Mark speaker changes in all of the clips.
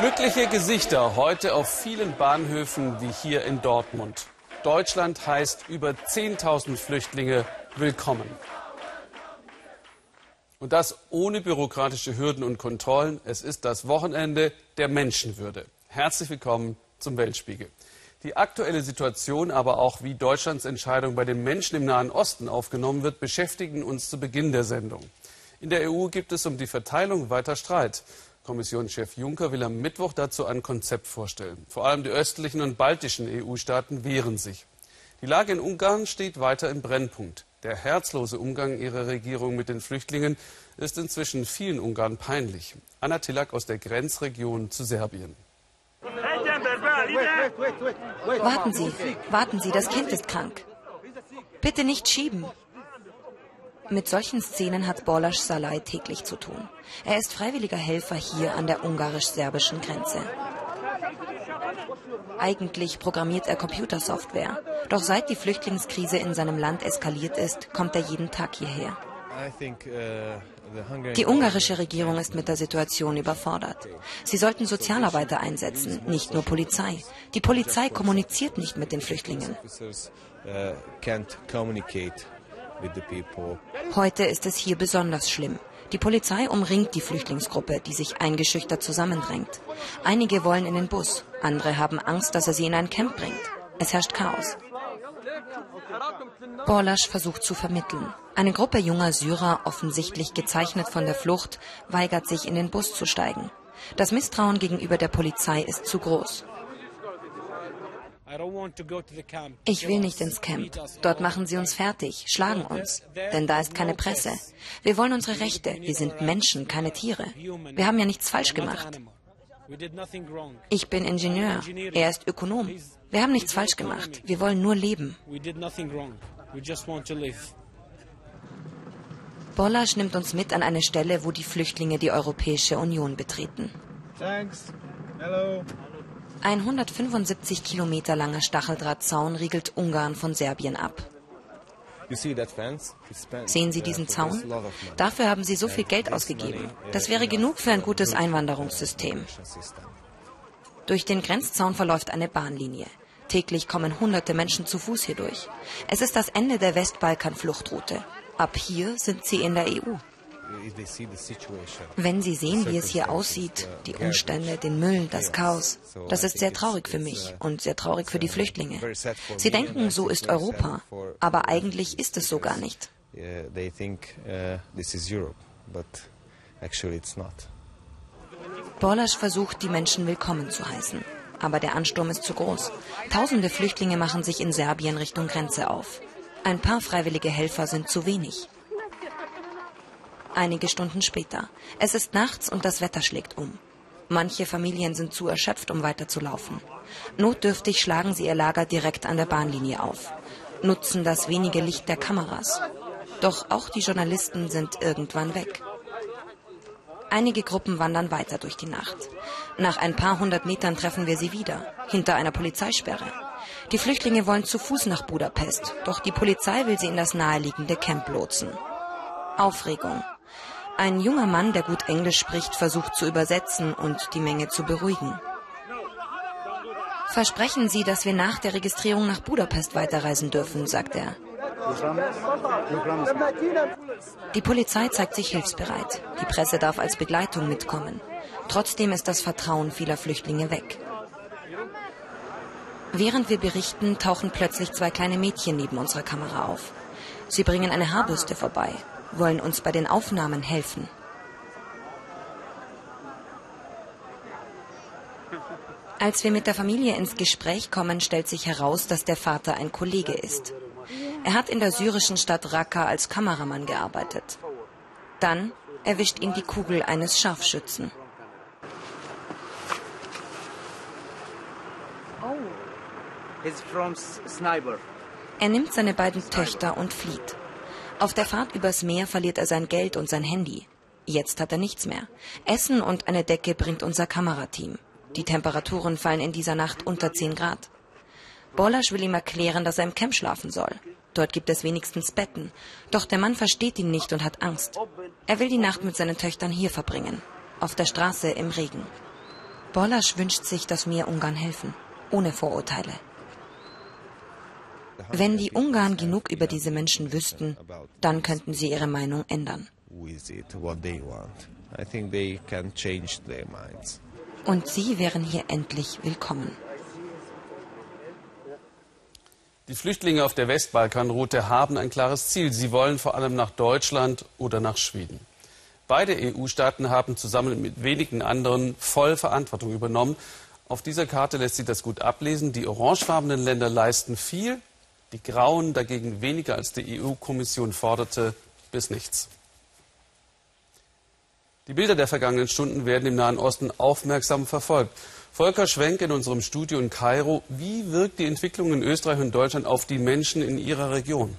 Speaker 1: Glückliche Gesichter heute auf vielen Bahnhöfen wie hier in Dortmund. Deutschland heißt über 10.000 Flüchtlinge willkommen. Und das ohne bürokratische Hürden und Kontrollen. Es ist das Wochenende der Menschenwürde. Herzlich willkommen zum Weltspiegel. Die aktuelle Situation, aber auch wie Deutschlands Entscheidung bei den Menschen im Nahen Osten aufgenommen wird, beschäftigen uns zu Beginn der Sendung. In der EU gibt es um die Verteilung weiter Streit. Kommissionschef Juncker will am Mittwoch dazu ein Konzept vorstellen. Vor allem die östlichen und baltischen EU-Staaten wehren sich. Die Lage in Ungarn steht weiter im Brennpunkt. Der herzlose Umgang ihrer Regierung mit den Flüchtlingen ist inzwischen vielen Ungarn peinlich. Anna Tillak aus der Grenzregion zu Serbien.
Speaker 2: Warten Sie, warten Sie, das Kind ist krank. Bitte nicht schieben. Mit solchen Szenen hat Borlasch Salai täglich zu tun. Er ist freiwilliger Helfer hier an der ungarisch-serbischen Grenze. Eigentlich programmiert er Computersoftware. Doch seit die Flüchtlingskrise in seinem Land eskaliert ist, kommt er jeden Tag hierher. Uh, die ungarische Regierung ist mit der Situation überfordert. Sie sollten Sozialarbeiter einsetzen, nicht nur Polizei. Die Polizei kommuniziert nicht mit den Flüchtlingen. Heute ist es hier besonders schlimm. Die Polizei umringt die Flüchtlingsgruppe, die sich eingeschüchtert zusammendrängt. Einige wollen in den Bus, andere haben Angst, dass er sie in ein Camp bringt. Es herrscht Chaos. Borlasch versucht zu vermitteln. Eine Gruppe junger Syrer, offensichtlich gezeichnet von der Flucht, weigert sich in den Bus zu steigen. Das Misstrauen gegenüber der Polizei ist zu groß. Ich will nicht ins Camp. Dort machen sie uns fertig, schlagen uns. Denn da ist keine Presse. Wir wollen unsere Rechte. Wir sind Menschen, keine Tiere. Wir haben ja nichts falsch gemacht. Ich bin Ingenieur. Er ist Ökonom. Wir haben nichts falsch gemacht. Wir wollen nur leben. Bollasch nimmt uns mit an eine Stelle, wo die Flüchtlinge die Europäische Union betreten. Thanks. Hello. Ein 175 Kilometer langer Stacheldrahtzaun riegelt Ungarn von Serbien ab. Sehen Sie diesen Zaun? Dafür haben Sie so viel Geld ausgegeben. Das wäre genug für ein gutes Einwanderungssystem. Durch den Grenzzaun verläuft eine Bahnlinie. Täglich kommen hunderte Menschen zu Fuß hier durch. Es ist das Ende der Westbalkan-Fluchtroute. Ab hier sind sie in der EU. Wenn Sie sehen, wie es hier aussieht, die Umstände, den Müll, das Chaos, das ist sehr traurig für mich und sehr traurig für die Flüchtlinge. Sie denken, so ist Europa, aber eigentlich ist es so gar nicht. Borlasch versucht, die Menschen willkommen zu heißen. Aber der Ansturm ist zu groß. Tausende Flüchtlinge machen sich in Serbien Richtung Grenze auf. Ein paar freiwillige Helfer sind zu wenig. Einige Stunden später. Es ist nachts und das Wetter schlägt um. Manche Familien sind zu erschöpft, um weiterzulaufen. Notdürftig schlagen sie ihr Lager direkt an der Bahnlinie auf, nutzen das wenige Licht der Kameras. Doch auch die Journalisten sind irgendwann weg. Einige Gruppen wandern weiter durch die Nacht. Nach ein paar hundert Metern treffen wir sie wieder, hinter einer Polizeisperre. Die Flüchtlinge wollen zu Fuß nach Budapest, doch die Polizei will sie in das naheliegende Camp lotsen. Aufregung, ein junger Mann, der gut Englisch spricht, versucht zu übersetzen und die Menge zu beruhigen. Versprechen Sie, dass wir nach der Registrierung nach Budapest weiterreisen dürfen, sagt er. Die Polizei zeigt sich hilfsbereit. Die Presse darf als Begleitung mitkommen. Trotzdem ist das Vertrauen vieler Flüchtlinge weg. Während wir berichten, tauchen plötzlich zwei kleine Mädchen neben unserer Kamera auf. Sie bringen eine Haarbürste vorbei wollen uns bei den Aufnahmen helfen. Als wir mit der Familie ins Gespräch kommen, stellt sich heraus, dass der Vater ein Kollege ist. Er hat in der syrischen Stadt Raqqa als Kameramann gearbeitet. Dann erwischt ihn die Kugel eines Scharfschützen. Er nimmt seine beiden Töchter und flieht. Auf der Fahrt übers Meer verliert er sein Geld und sein Handy. Jetzt hat er nichts mehr. Essen und eine Decke bringt unser Kamerateam. Die Temperaturen fallen in dieser Nacht unter 10 Grad. Bollasch will ihm erklären, dass er im Camp schlafen soll. Dort gibt es wenigstens Betten. Doch der Mann versteht ihn nicht und hat Angst. Er will die Nacht mit seinen Töchtern hier verbringen. Auf der Straße im Regen. Borlasch wünscht sich, dass wir Ungarn helfen, ohne Vorurteile. Wenn die Ungarn genug über diese Menschen wüssten, dann könnten sie ihre Meinung ändern. Und sie wären hier endlich willkommen.
Speaker 1: Die Flüchtlinge auf der Westbalkanroute haben ein klares Ziel. Sie wollen vor allem nach Deutschland oder nach Schweden. Beide EU-Staaten haben zusammen mit wenigen anderen voll Verantwortung übernommen. Auf dieser Karte lässt sich das gut ablesen. Die orangefarbenen Länder leisten viel, die grauen dagegen weniger als die EU-Kommission forderte, bis nichts. Die Bilder der vergangenen Stunden werden im Nahen Osten aufmerksam verfolgt. Volker Schwenk in unserem Studio in Kairo. Wie wirkt die Entwicklung in Österreich und Deutschland auf die Menschen in Ihrer Region?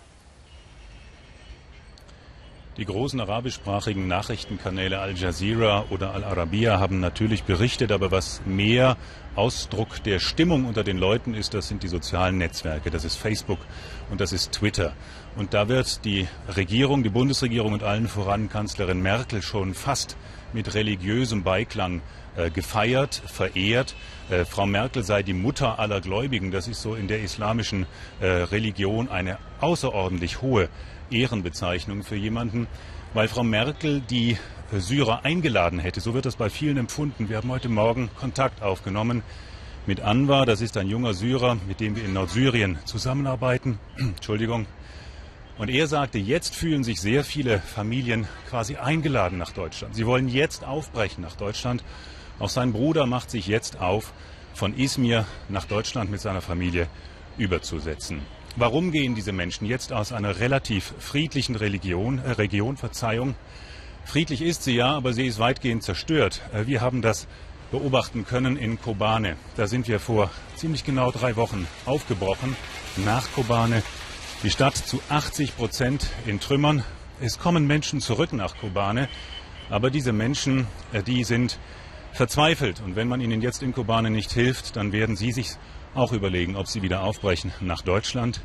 Speaker 3: Die großen arabischsprachigen Nachrichtenkanäle Al Jazeera oder Al Arabiya haben natürlich berichtet, aber was mehr Ausdruck der Stimmung unter den Leuten ist, das sind die sozialen Netzwerke, das ist Facebook und das ist Twitter. Und da wird die Regierung, die Bundesregierung und allen voran Kanzlerin Merkel schon fast mit religiösem Beiklang äh, gefeiert, verehrt. Äh, Frau Merkel sei die Mutter aller Gläubigen. Das ist so in der islamischen äh, Religion eine außerordentlich hohe Ehrenbezeichnung für jemanden, weil Frau Merkel die Syrer eingeladen hätte. So wird das bei vielen empfunden. Wir haben heute Morgen Kontakt aufgenommen mit Anwar. Das ist ein junger Syrer, mit dem wir in Nordsyrien zusammenarbeiten. Entschuldigung. Und er sagte, jetzt fühlen sich sehr viele Familien quasi eingeladen nach Deutschland. Sie wollen jetzt aufbrechen nach Deutschland. Auch sein Bruder macht sich jetzt auf, von Izmir nach Deutschland mit seiner Familie überzusetzen. Warum gehen diese Menschen jetzt aus einer relativ friedlichen Religion, äh, Region, Verzeihung? Friedlich ist sie ja, aber sie ist weitgehend zerstört. Äh, wir haben das beobachten können in Kobane. Da sind wir vor ziemlich genau drei Wochen aufgebrochen nach Kobane. Die Stadt zu 80 Prozent in Trümmern. Es kommen Menschen zurück nach Kobane, aber diese Menschen, äh, die sind verzweifelt. Und wenn man ihnen jetzt in Kobane nicht hilft, dann werden sie sich auch überlegen, ob sie wieder aufbrechen nach Deutschland.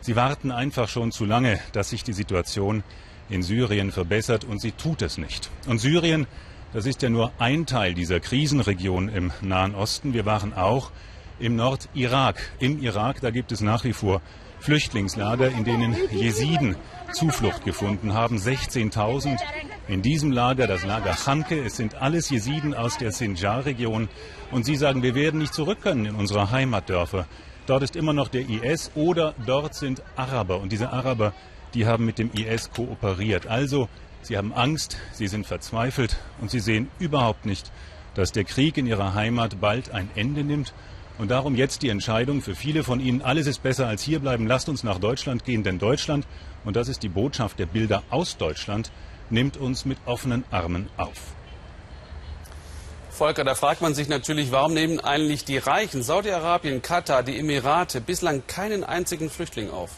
Speaker 3: Sie warten einfach schon zu lange, dass sich die Situation in Syrien verbessert und sie tut es nicht. Und Syrien, das ist ja nur ein Teil dieser Krisenregion im Nahen Osten. Wir waren auch im Nordirak. Im Irak, da gibt es nach wie vor Flüchtlingslager, in denen Jesiden Zuflucht gefunden haben. 16.000 in diesem Lager, das Lager Chanke. Es sind alles Jesiden aus der Sinjar-Region. Und sie sagen, wir werden nicht zurück können in unsere Heimatdörfer. Dort ist immer noch der IS oder dort sind Araber. Und diese Araber, die haben mit dem IS kooperiert. Also, sie haben Angst, sie sind verzweifelt und sie sehen überhaupt nicht, dass der Krieg in ihrer Heimat bald ein Ende nimmt und darum jetzt die Entscheidung für viele von Ihnen, alles ist besser als hierbleiben, lasst uns nach Deutschland gehen, denn Deutschland, und das ist die Botschaft der Bilder aus Deutschland, nimmt uns mit offenen Armen auf.
Speaker 1: Volker, da fragt man sich natürlich, warum nehmen eigentlich die Reichen, Saudi-Arabien, Katar, die Emirate, bislang keinen einzigen Flüchtling auf?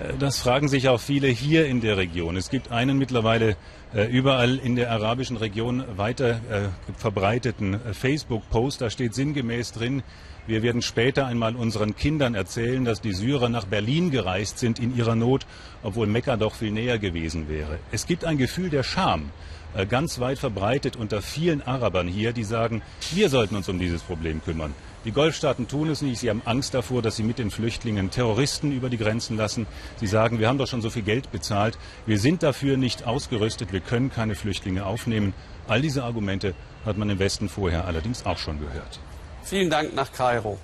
Speaker 3: Äh, das fragen sich auch viele hier in der Region. Es gibt einen mittlerweile äh, überall in der arabischen Region weiter äh, verbreiteten Facebook-Post. Da steht sinngemäß drin, wir werden später einmal unseren Kindern erzählen, dass die Syrer nach Berlin gereist sind in ihrer Not, obwohl Mekka doch viel näher gewesen wäre. Es gibt ein Gefühl der Scham ganz weit verbreitet unter vielen Arabern hier, die sagen, wir sollten uns um dieses Problem kümmern. Die Golfstaaten tun es nicht. Sie haben Angst davor, dass sie mit den Flüchtlingen Terroristen über die Grenzen lassen. Sie sagen, wir haben doch schon so viel Geld bezahlt. Wir sind dafür nicht ausgerüstet. Wir können keine Flüchtlinge aufnehmen. All diese Argumente hat man im Westen vorher allerdings auch schon gehört.
Speaker 1: Vielen Dank nach Kairo.